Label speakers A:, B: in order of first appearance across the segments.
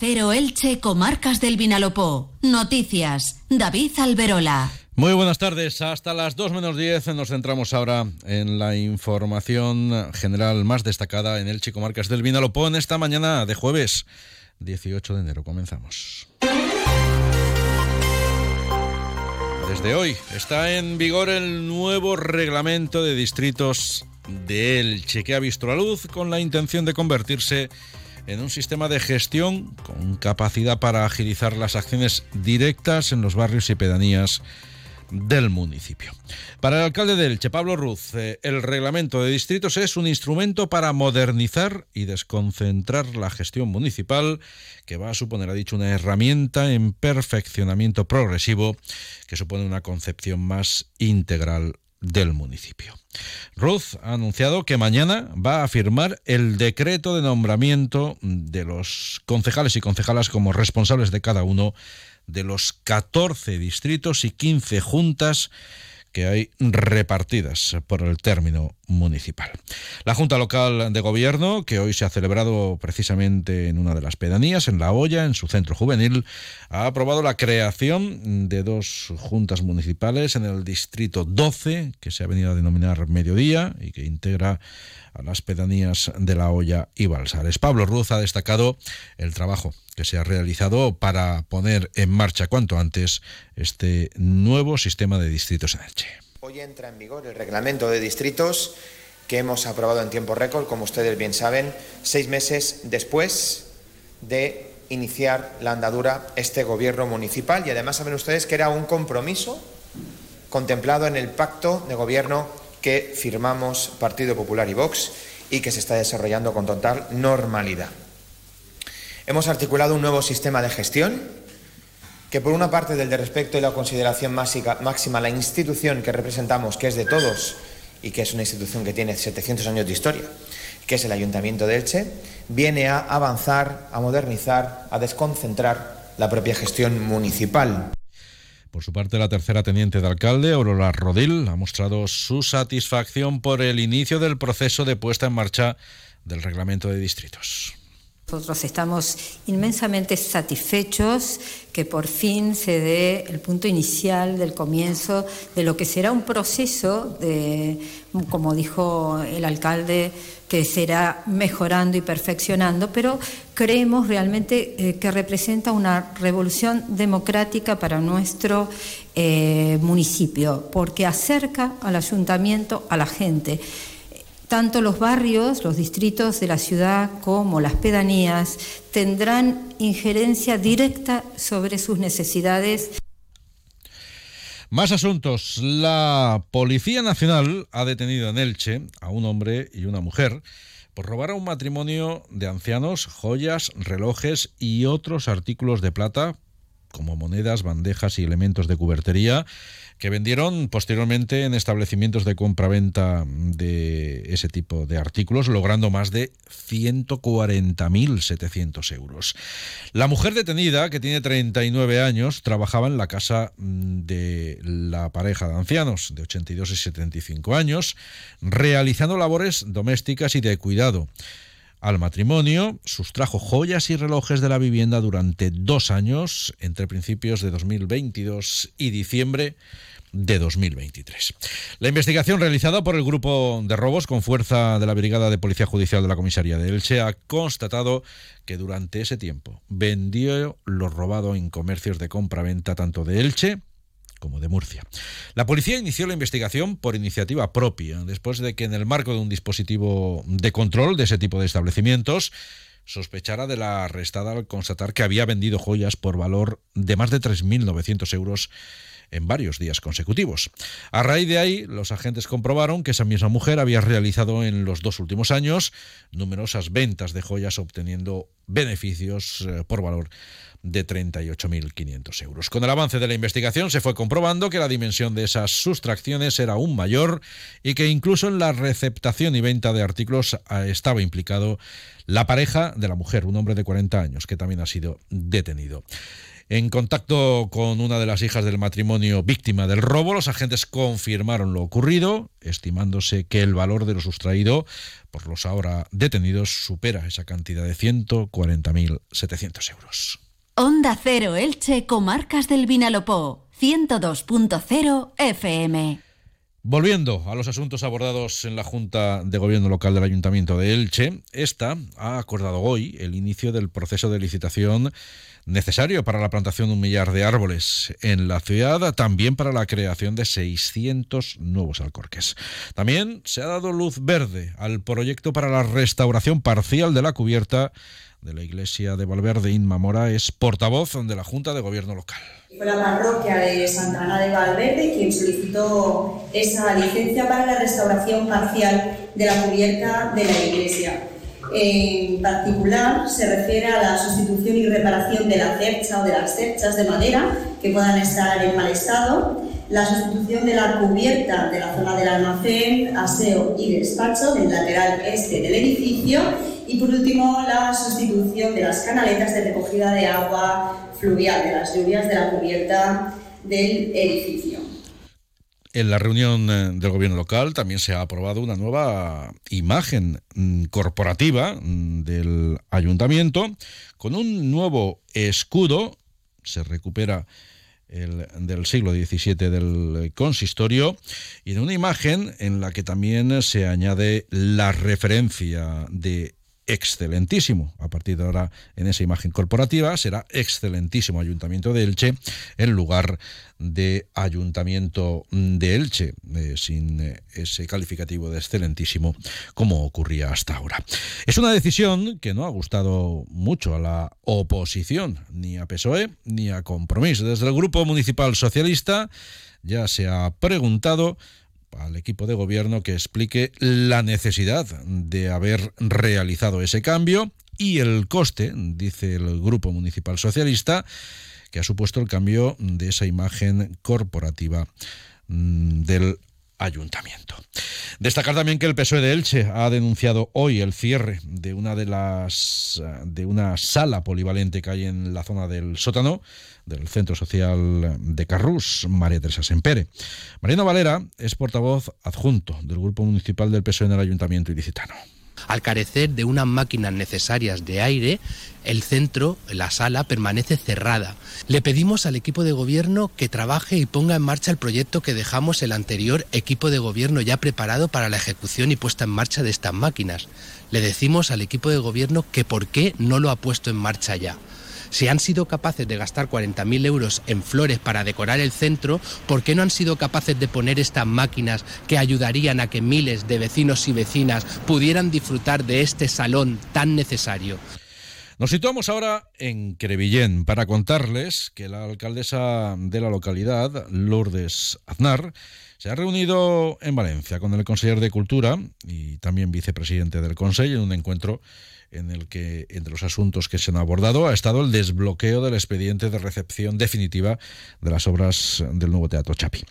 A: Cero Elche, Comarcas del Vinalopó. Noticias. David Alberola.
B: Muy buenas tardes. Hasta las 2 menos 10 nos centramos ahora en la información general más destacada en Elche, Comarcas del Vinalopó en esta mañana de jueves 18 de enero. Comenzamos. Desde hoy está en vigor el nuevo reglamento de distritos de Elche que ha visto la luz con la intención de convertirse en un sistema de gestión con capacidad para agilizar las acciones directas en los barrios y pedanías del municipio. Para el alcalde de Elche, Pablo Ruz, eh, el reglamento de distritos es un instrumento para modernizar y desconcentrar la gestión municipal que va a suponer, ha dicho, una herramienta en perfeccionamiento progresivo que supone una concepción más integral del municipio. Ruth ha anunciado que mañana va a firmar el decreto de nombramiento de los concejales y concejalas como responsables de cada uno de los 14 distritos y 15 juntas que hay repartidas por el término municipal. La Junta Local de Gobierno, que hoy se ha celebrado precisamente en una de las pedanías, en La Hoya, en su centro juvenil, ha aprobado la creación de dos juntas municipales en el distrito 12, que se ha venido a denominar Mediodía y que integra a las pedanías de La Hoya y Balsares. Pablo Ruz ha destacado el trabajo que se ha realizado para poner en marcha cuanto antes este nuevo sistema de distritos en Elche.
C: Hoy entra en vigor el reglamento de distritos que hemos aprobado en tiempo récord, como ustedes bien saben, seis meses después de iniciar la andadura este gobierno municipal y además saben ustedes que era un compromiso contemplado en el pacto de gobierno que firmamos Partido Popular y Vox y que se está desarrollando con total normalidad. Hemos articulado un nuevo sistema de gestión que por una parte del de respeto y la consideración máxima a la institución que representamos, que es de todos y que es una institución que tiene 700 años de historia, que es el Ayuntamiento de Elche, viene a avanzar, a modernizar, a desconcentrar la propia gestión municipal.
B: Por su parte, la tercera teniente de alcalde, Aurora Rodil, ha mostrado su satisfacción por el inicio del proceso de puesta en marcha del reglamento de distritos.
D: Nosotros estamos inmensamente satisfechos que por fin se dé el punto inicial del comienzo de lo que será un proceso de, como dijo el alcalde, que será mejorando y perfeccionando, pero creemos realmente eh, que representa una revolución democrática para nuestro eh, municipio, porque acerca al ayuntamiento a la gente tanto los barrios, los distritos de la ciudad como las pedanías tendrán injerencia directa sobre sus necesidades.
B: Más asuntos. La Policía Nacional ha detenido en Elche a un hombre y una mujer por robar a un matrimonio de ancianos joyas, relojes y otros artículos de plata como monedas, bandejas y elementos de cubertería que vendieron posteriormente en establecimientos de compra-venta de ese tipo de artículos, logrando más de 140.700 euros. La mujer detenida, que tiene 39 años, trabajaba en la casa mm, de la pareja de ancianos de 82 y 75 años, realizando labores domésticas y de cuidado al matrimonio, sustrajo joyas y relojes de la vivienda durante dos años, entre principios de 2022 y diciembre de 2023. La investigación realizada por el grupo de robos con fuerza de la Brigada de Policía Judicial de la Comisaría de Elche ha constatado que durante ese tiempo vendió lo robado en comercios de compra-venta tanto de Elche como de Murcia. La policía inició la investigación por iniciativa propia, después de que en el marco de un dispositivo de control de ese tipo de establecimientos sospechara de la arrestada al constatar que había vendido joyas por valor de más de 3.900 euros en varios días consecutivos. A raíz de ahí, los agentes comprobaron que esa misma mujer había realizado en los dos últimos años numerosas ventas de joyas obteniendo beneficios eh, por valor de 38.500 euros. Con el avance de la investigación se fue comprobando que la dimensión de esas sustracciones era aún mayor y que incluso en la receptación y venta de artículos ah, estaba implicado la pareja de la mujer, un hombre de 40 años, que también ha sido detenido. En contacto con una de las hijas del matrimonio víctima del robo, los agentes confirmaron lo ocurrido, estimándose que el valor de lo sustraído por los ahora detenidos supera esa cantidad de 140.700 euros.
A: Onda Cero Elche, Comarcas del Vinalopó, 102.0 FM.
B: Volviendo a los asuntos abordados en la Junta de Gobierno Local del Ayuntamiento de Elche, esta ha acordado hoy el inicio del proceso de licitación necesario para la plantación de un millar de árboles en la ciudad, también para la creación de 600 nuevos alcorques. También se ha dado luz verde al proyecto para la restauración parcial de la cubierta de la iglesia de Valverde. Inma Mora es portavoz de la Junta de Gobierno Local.
E: Fue la parroquia de Santa Ana de Valverde quien solicitó esa licencia para la restauración parcial de la cubierta de la iglesia. En particular, se refiere a la sustitución y reparación de la cercha o de las cerchas de madera que puedan estar en mal estado, la sustitución de la cubierta de la zona del almacén, aseo y despacho del lateral este del edificio y por último la sustitución de las canaletas de recogida de agua fluvial de las lluvias de la cubierta del edificio.
B: En la reunión eh, del gobierno local también se ha aprobado una nueva imagen mm, corporativa mm, del ayuntamiento con un nuevo escudo. Se recupera el del siglo XVII del consistorio y en una imagen en la que también se añade la referencia de excelentísimo. A partir de ahora, en esa imagen corporativa, será excelentísimo Ayuntamiento de Elche en lugar de Ayuntamiento de Elche, eh, sin eh, ese calificativo de excelentísimo como ocurría hasta ahora. Es una decisión que no ha gustado mucho a la oposición, ni a PSOE ni a Compromís. Desde el Grupo Municipal Socialista ya se ha preguntado al equipo de gobierno que explique la necesidad de haber realizado ese cambio y el coste, dice el Grupo Municipal Socialista, que ha supuesto el cambio de esa imagen corporativa mm, del ayuntamiento. Destacar también que el PSOE de Elche ha denunciado hoy el cierre de una de las de una sala polivalente que hay en la zona del sótano del Centro Social de Carrús, María Teresa Sempere. Mariano Valera es portavoz adjunto del Grupo Municipal del PSOE en el Ayuntamiento Ilicitano.
F: Al carecer de unas máquinas necesarias de aire, el centro, la sala, permanece cerrada. Le pedimos al equipo de gobierno que trabaje y ponga en marcha el proyecto que dejamos el anterior equipo de gobierno ya preparado para la ejecución y puesta en marcha de estas máquinas. Le decimos al equipo de gobierno que por qué no lo ha puesto en marcha ya. Si han sido capaces de gastar 40.000 euros en flores para decorar el centro, ¿por qué no han sido capaces de poner estas máquinas que ayudarían a que miles de vecinos y vecinas pudieran disfrutar de este salón tan necesario?
B: Nos situamos ahora en Crevillén para contarles que la alcaldesa de la localidad, Lourdes Aznar, se ha reunido en Valencia con el consejero de Cultura y también vicepresidente del Consejo en un encuentro en el que, entre los asuntos que se han abordado, ha estado el desbloqueo del expediente de recepción definitiva de las obras del nuevo Teatro Chapi.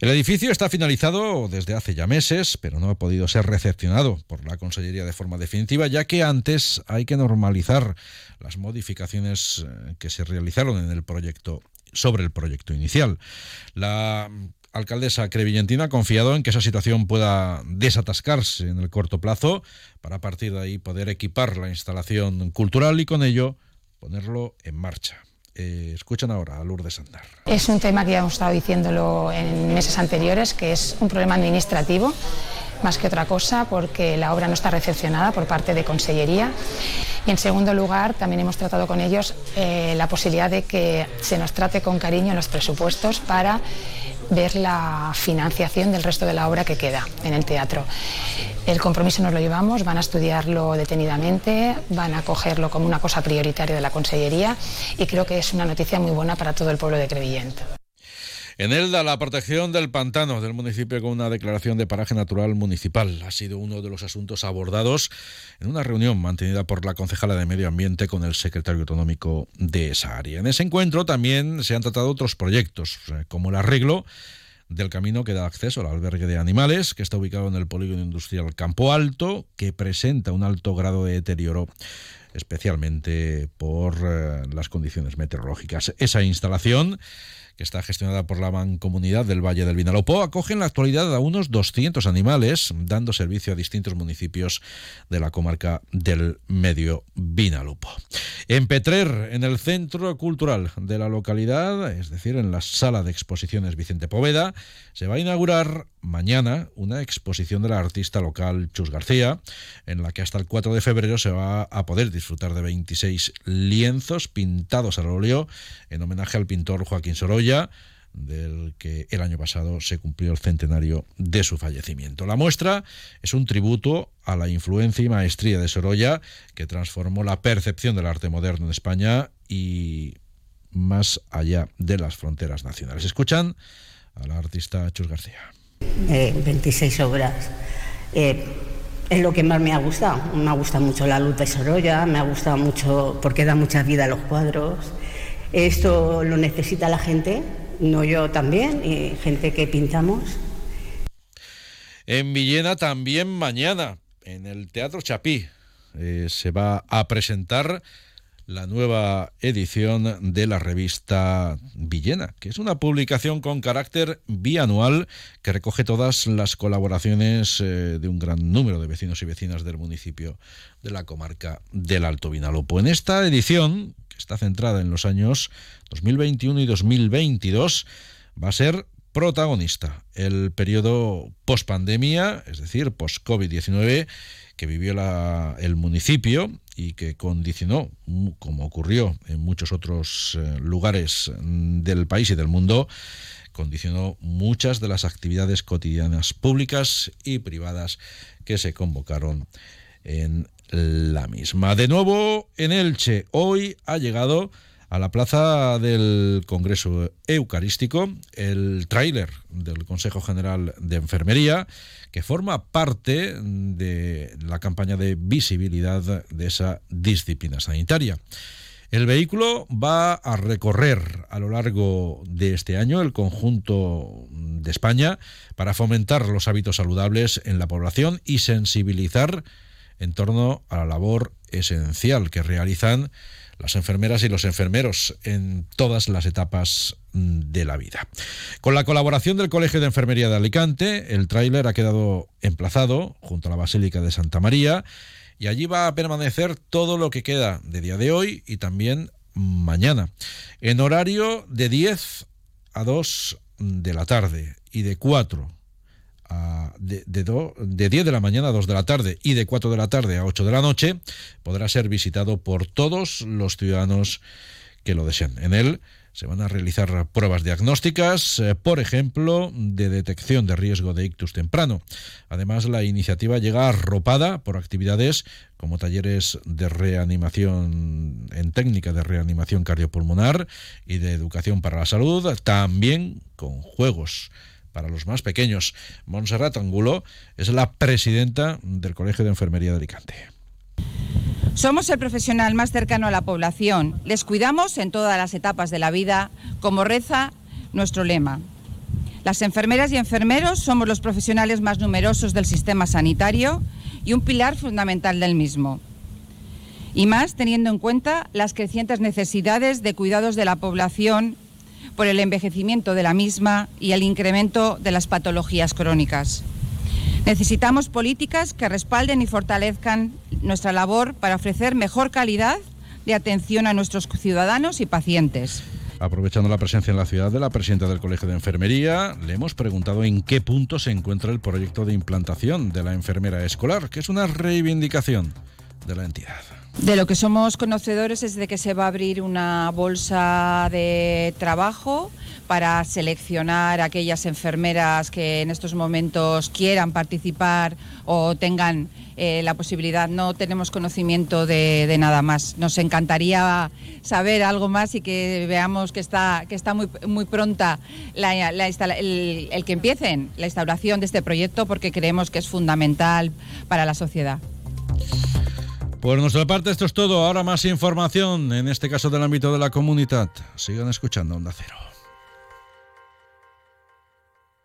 B: El edificio está finalizado desde hace ya meses, pero no ha podido ser recepcionado por la Consellería de forma definitiva, ya que antes hay que normalizar las modificaciones eh, que se realizaron en el proyecto sobre el proyecto inicial. La alcaldesa Crevillentina ha confiado en que esa situación pueda desatascarse en el corto plazo para partir de ahí poder equipar la instalación cultural y con ello ponerlo en marcha. Eh, escuchan ahora a Lourdes Andar.
G: Es un tema que ya hemos estado diciéndolo en meses anteriores, que es un problema administrativo más que otra cosa, porque la obra no está recepcionada por parte de Consellería. Y en segundo lugar, también hemos tratado con ellos eh, la posibilidad de que se nos trate con cariño en los presupuestos para ver la financiación del resto de la obra que queda en el teatro. El compromiso nos lo llevamos, van a estudiarlo detenidamente, van a cogerlo como una cosa prioritaria de la Consellería y creo que es una noticia muy buena para todo el pueblo de Crevillent.
B: En Elda, la protección del pantano del municipio con una declaración de paraje natural municipal ha sido uno de los asuntos abordados en una reunión mantenida por la concejala de Medio Ambiente con el secretario autonómico de esa área. En ese encuentro también se han tratado otros proyectos, eh, como el arreglo del camino que da acceso al albergue de animales, que está ubicado en el polígono industrial Campo Alto, que presenta un alto grado de deterioro especialmente por eh, las condiciones meteorológicas. Esa instalación que está gestionada por la Mancomunidad del Valle del Vinalopó, acoge en la actualidad a unos 200 animales, dando servicio a distintos municipios de la comarca del Medio Vinalopó. En Petrer, en el Centro Cultural de la localidad, es decir, en la Sala de Exposiciones Vicente Poveda, se va a inaugurar mañana una exposición de la artista local Chus García, en la que hasta el 4 de febrero se va a poder disfrutar de 26 lienzos pintados al óleo en homenaje al pintor Joaquín Sorolla, del que el año pasado se cumplió el centenario de su fallecimiento. La muestra es un tributo a la influencia y maestría de Sorolla, que transformó la percepción del arte moderno en España y más allá de las fronteras nacionales. Escuchan a la artista Chus García.
H: 26 eh, obras. Eh, es lo que más me ha gustado. Me ha gustado mucho la luz de Sorolla, me ha gustado mucho porque da mucha vida a los cuadros. Esto lo necesita la gente, no yo también, gente que pintamos.
B: En Villena también mañana, en el Teatro Chapí, eh, se va a presentar la nueva edición de la revista Villena, que es una publicación con carácter bianual que recoge todas las colaboraciones eh, de un gran número de vecinos y vecinas del municipio de la comarca del Alto Vinalopó. En esta edición, está centrada en los años 2021 y 2022, va a ser protagonista. El periodo post-pandemia, es decir, post-COVID-19, que vivió el municipio y que condicionó, como ocurrió en muchos otros eh, lugares del país y del mundo, condicionó muchas de las actividades cotidianas públicas y privadas que se convocaron en la misma. De nuevo en Elche, hoy ha llegado a la plaza del Congreso Eucarístico el tráiler del Consejo General de Enfermería que forma parte de la campaña de visibilidad de esa disciplina sanitaria. El vehículo va a recorrer a lo largo de este año el conjunto de España para fomentar los hábitos saludables en la población y sensibilizar en torno a la labor esencial que realizan las enfermeras y los enfermeros en todas las etapas mm, de la vida. Con la colaboración del Colegio de Enfermería de Alicante, el tráiler ha quedado emplazado junto a la Basílica de Santa María y allí va a permanecer todo lo que queda de día de hoy y también mañana, en horario de 10 a 2 de la tarde y de 4 de, de, 10 de la mañana a 2 de la tarde y de 4 de la tarde a 8 de la noche, podrá ser visitado por todos los ciudadanos que lo deseen. En él se van a realizar pruebas diagnósticas, eh, por ejemplo, de detección de riesgo de ictus temprano. Además, la iniciativa llega arropada por actividades como talleres de reanimación en técnica de reanimación cardiopulmonar y de educación para la salud, también con juegos para los más pequeños. Montserrat Angulo es la presidenta del Colegio de Enfermería de Alicante.
I: Somos el profesional más cercano a la población. Les cuidamos en todas las etapas de la vida, como reza nuestro lema. Las enfermeras y enfermeros somos los profesionales más numerosos del sistema sanitario y un pilar fundamental del mismo. Y más teniendo en cuenta las crecientes necesidades de cuidados de la población por el envejecimiento de la misma y el incremento de las patologías crónicas. Necesitamos políticas que respalden y fortalezcan nuestra labor para ofrecer mejor calidad de atención a nuestros ciudadanos y pacientes.
B: Aprovechando la presencia en la ciudad de la presidenta del Colegio de Enfermería, le hemos preguntado en qué punto se encuentra el proyecto de implantación de la enfermera escolar, que es una reivindicación de la entidad.
I: De lo que somos conocedores es de que se va a abrir una bolsa de trabajo para seleccionar aquellas enfermeras que en estos momentos quieran participar o tengan eh, la posibilidad. No tenemos conocimiento de, nada más. Nos encantaría saber algo más y que veamos que está, que está muy, muy pronta el, el que empiecen la instauración de este proyecto porque creemos que es fundamental para la sociedad.
B: Por nuestra parte esto es todo. Ahora más información, en este caso del ámbito de la comunidad. Sigan escuchando Onda Cero.